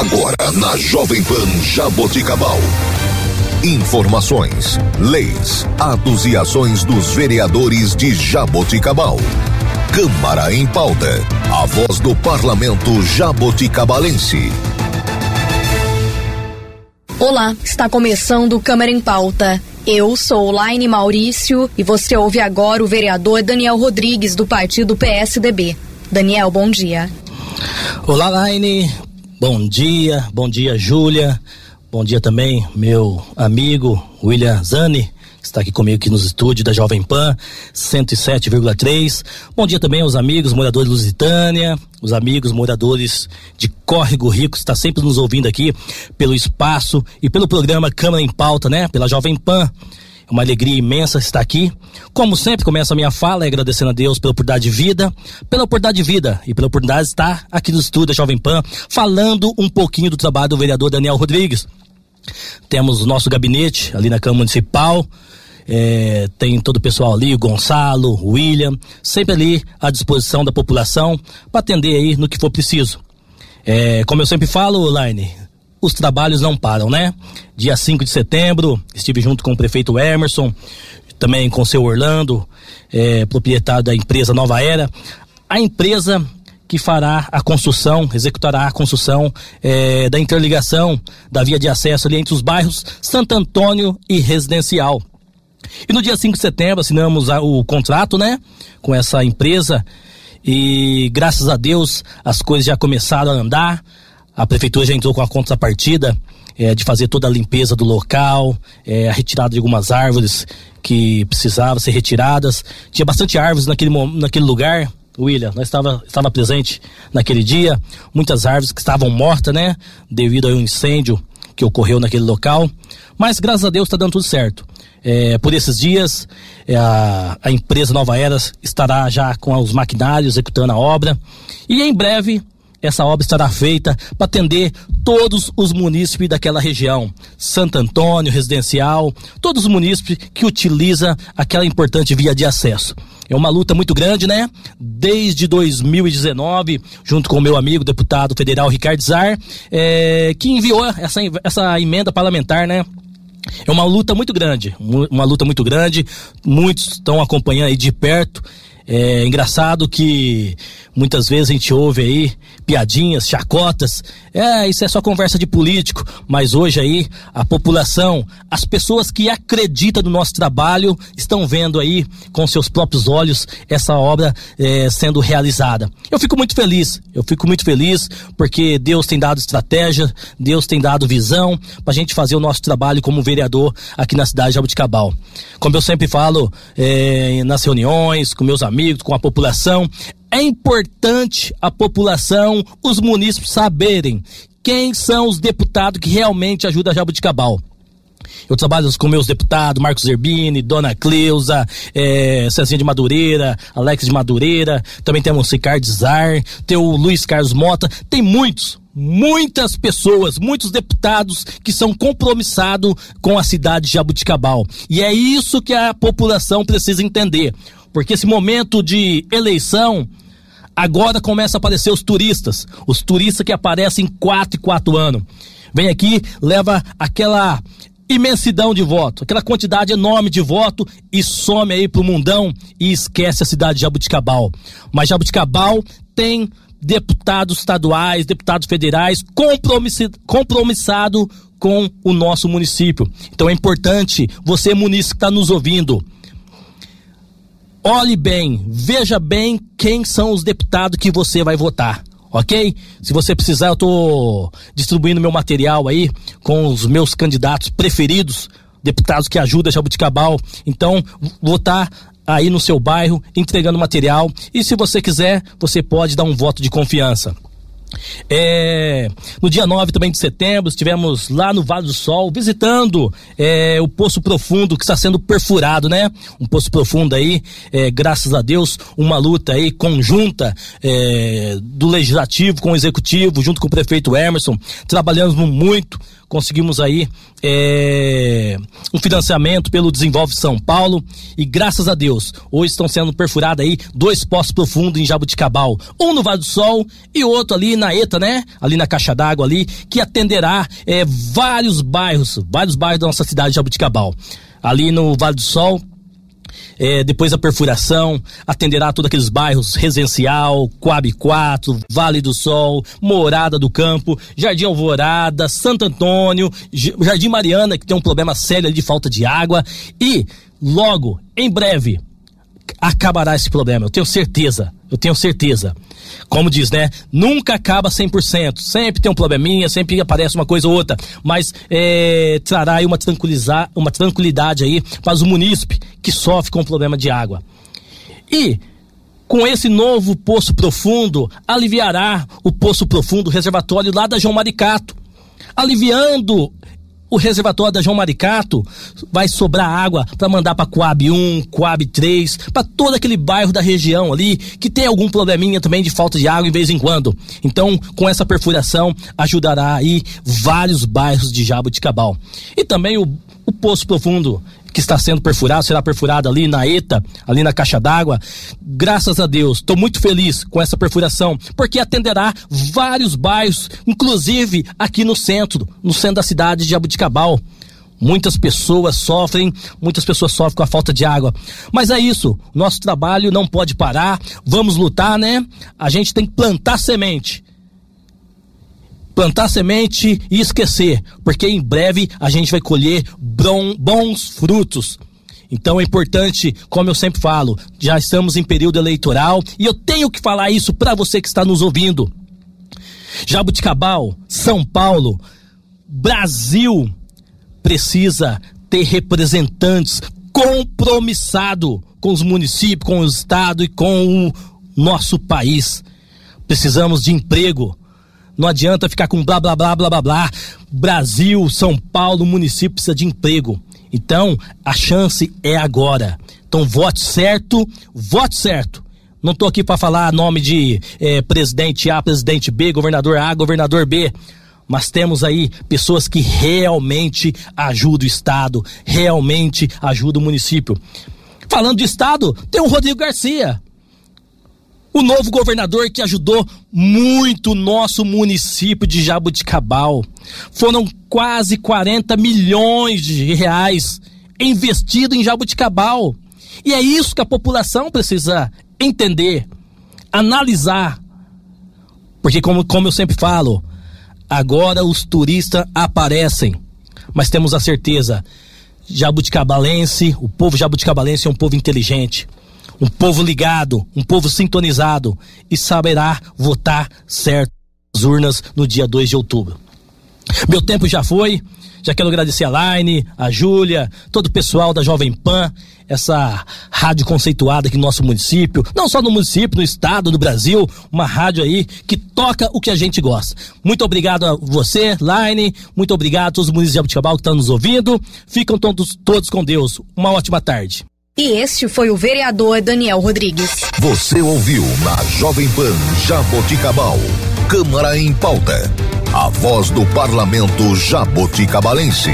Agora na Jovem Pan Jaboticabal. Informações, leis, atos e ações dos vereadores de Jaboticabal. Câmara em pauta. A voz do parlamento jaboticabalense. Olá, está começando Câmara em pauta. Eu sou Laine Maurício e você ouve agora o vereador Daniel Rodrigues do partido PSDB. Daniel, bom dia. Olá, Laine. Bom dia, bom dia, Júlia. Bom dia também, meu amigo William Zani, que está aqui comigo aqui nos estúdios da Jovem Pan 107,3. Bom dia também aos amigos moradores de Lusitânia, os amigos moradores de Córrego Rico, que está sempre nos ouvindo aqui pelo espaço e pelo programa Câmara em Pauta, né? Pela Jovem Pan. Uma alegria imensa estar aqui. Como sempre, começo a minha fala agradecendo a Deus pela oportunidade de vida, pela oportunidade de vida e pela oportunidade de estar aqui no estúdio da Jovem Pan, falando um pouquinho do trabalho do vereador Daniel Rodrigues. Temos o nosso gabinete ali na Câmara Municipal, é, tem todo o pessoal ali, o Gonçalo, o William, sempre ali à disposição da população para atender aí no que for preciso. É, como eu sempre falo, Laine, os trabalhos não param, né? Dia 5 de setembro, estive junto com o prefeito Emerson, também com o seu Orlando, é, proprietário da empresa Nova Era. A empresa que fará a construção, executará a construção é, da interligação da via de acesso ali entre os bairros Santo Antônio e Residencial. E no dia 5 de setembro assinamos o contrato, né, com essa empresa e graças a Deus as coisas já começaram a andar. A prefeitura já entrou com a contrapartida é, de fazer toda a limpeza do local, é, a retirada de algumas árvores que precisavam ser retiradas. Tinha bastante árvores naquele, naquele lugar, William, nós estava, estava presente naquele dia, muitas árvores que estavam mortas, né? Devido ao incêndio que ocorreu naquele local. Mas graças a Deus está dando tudo certo. É, por esses dias, é, a, a empresa Nova Eras estará já com os maquinários executando a obra. E em breve essa obra estará feita para atender todos os munícipes daquela região. Santo Antônio, Residencial, todos os munícipes que utilizam aquela importante via de acesso. É uma luta muito grande, né? Desde 2019, junto com o meu amigo deputado federal Ricardo Zar, é, que enviou essa, essa emenda parlamentar, né? É uma luta muito grande, uma luta muito grande. Muitos estão acompanhando aí de perto é engraçado que muitas vezes a gente ouve aí piadinhas, chacotas. É, isso é só conversa de político, mas hoje aí a população, as pessoas que acreditam no nosso trabalho estão vendo aí com seus próprios olhos essa obra é, sendo realizada. Eu fico muito feliz, eu fico muito feliz porque Deus tem dado estratégia, Deus tem dado visão para a gente fazer o nosso trabalho como vereador aqui na cidade de Jabuticabal. Como eu sempre falo é, nas reuniões com meus amigos, amigos, com a população. É importante a população, os munícipes saberem quem são os deputados que realmente ajudam a Jabuticabal. Eu trabalho com meus deputados, Marcos Zerbini, Dona Cleusa, é, Cezinha de Madureira, Alex de Madureira, também temos Ricardo Zar, tem o Luiz Carlos Mota, tem muitos, muitas pessoas, muitos deputados que são compromissados com a cidade de Jabuticabal. E é isso que a população precisa entender. Porque esse momento de eleição, agora começa a aparecer os turistas. Os turistas que aparecem quatro e quatro anos. Vem aqui, leva aquela imensidão de voto, aquela quantidade enorme de voto e some aí pro mundão e esquece a cidade de Jabuticabal. Mas Jabuticabal tem deputados estaduais, deputados federais compromissado com o nosso município. Então é importante você município que está nos ouvindo, olhe bem, veja bem quem são os deputados que você vai votar. Ok? Se você precisar, eu estou distribuindo meu material aí com os meus candidatos preferidos, deputados que ajudam Jabuticabal. Então, tá aí no seu bairro entregando material. E se você quiser, você pode dar um voto de confiança. É, no dia 9 também de setembro, estivemos lá no Vale do Sol visitando é, o Poço Profundo que está sendo perfurado, né? Um poço profundo aí, é, graças a Deus, uma luta aí conjunta é, do Legislativo com o Executivo, junto com o prefeito Emerson. Trabalhamos muito conseguimos aí um financiamento pelo Desenvolve São Paulo e graças a Deus, hoje estão sendo perfurados aí dois poços profundos em Jabuticabal, um no Vale do Sol e outro ali na ETA, né? Ali na caixa d'água ali, que atenderá é, vários bairros, vários bairros da nossa cidade de Jabuticabal. Ali no Vale do Sol, é, depois da perfuração, atenderá todos aqueles bairros residencial, Coab 4, Vale do Sol, Morada do Campo, Jardim Alvorada, Santo Antônio, Jardim Mariana, que tem um problema sério de falta de água, e logo, em breve, acabará esse problema, eu tenho certeza, eu tenho certeza. Como diz, né? Nunca acaba 100%, sempre tem um probleminha, sempre aparece uma coisa ou outra, mas é, trará aí uma, tranquilizar, uma tranquilidade aí para o munícipe que sofre com o problema de água. E com esse novo poço profundo, aliviará o poço profundo, reservatório lá da João Maricato, aliviando o reservatório da João Maricato vai sobrar água para mandar para Coab 1, Coab 3, para todo aquele bairro da região ali que tem algum probleminha também de falta de água em vez em quando. Então, com essa perfuração ajudará aí vários bairros de Jabuticabal. E também o, o poço profundo que está sendo perfurado, será perfurado ali na ETA, ali na caixa d'água. Graças a Deus, estou muito feliz com essa perfuração, porque atenderá vários bairros, inclusive aqui no centro, no centro da cidade de Abuticabal. Muitas pessoas sofrem, muitas pessoas sofrem com a falta de água. Mas é isso, nosso trabalho não pode parar, vamos lutar, né? A gente tem que plantar semente plantar semente e esquecer, porque em breve a gente vai colher bons frutos. Então é importante, como eu sempre falo, já estamos em período eleitoral e eu tenho que falar isso para você que está nos ouvindo. Jabuticabal, São Paulo, Brasil precisa ter representantes compromissado com os municípios, com o estado e com o nosso país. Precisamos de emprego, não adianta ficar com blá blá blá blá blá blá. Brasil, São Paulo, município precisa de emprego. Então, a chance é agora. Então, vote certo, vote certo. Não estou aqui para falar nome de eh, presidente A, presidente B, governador A, governador B. Mas temos aí pessoas que realmente ajudam o Estado, realmente ajudam o município. Falando de Estado, tem o Rodrigo Garcia o novo governador que ajudou muito o nosso município de Jabuticabal. Foram quase 40 milhões de reais investido em Jabuticabal. E é isso que a população precisa entender, analisar. Porque, como, como eu sempre falo, agora os turistas aparecem. Mas temos a certeza, jabuticabalense, o povo jabuticabalense é um povo inteligente um povo ligado, um povo sintonizado e saberá votar certo nas urnas no dia 2 de outubro. Meu tempo já foi. Já quero agradecer a Line, a Júlia, todo o pessoal da Jovem Pan, essa rádio conceituada aqui no nosso município, não só no município, no estado, no Brasil, uma rádio aí que toca o que a gente gosta. Muito obrigado a você, Line, muito obrigado a todos os municípios de Abuticabal que estão nos ouvindo. Ficam todos, todos com Deus. Uma ótima tarde. E este foi o vereador Daniel Rodrigues. Você ouviu na Jovem Pan Jaboticabal. Câmara em pauta. A voz do parlamento jaboticabalense.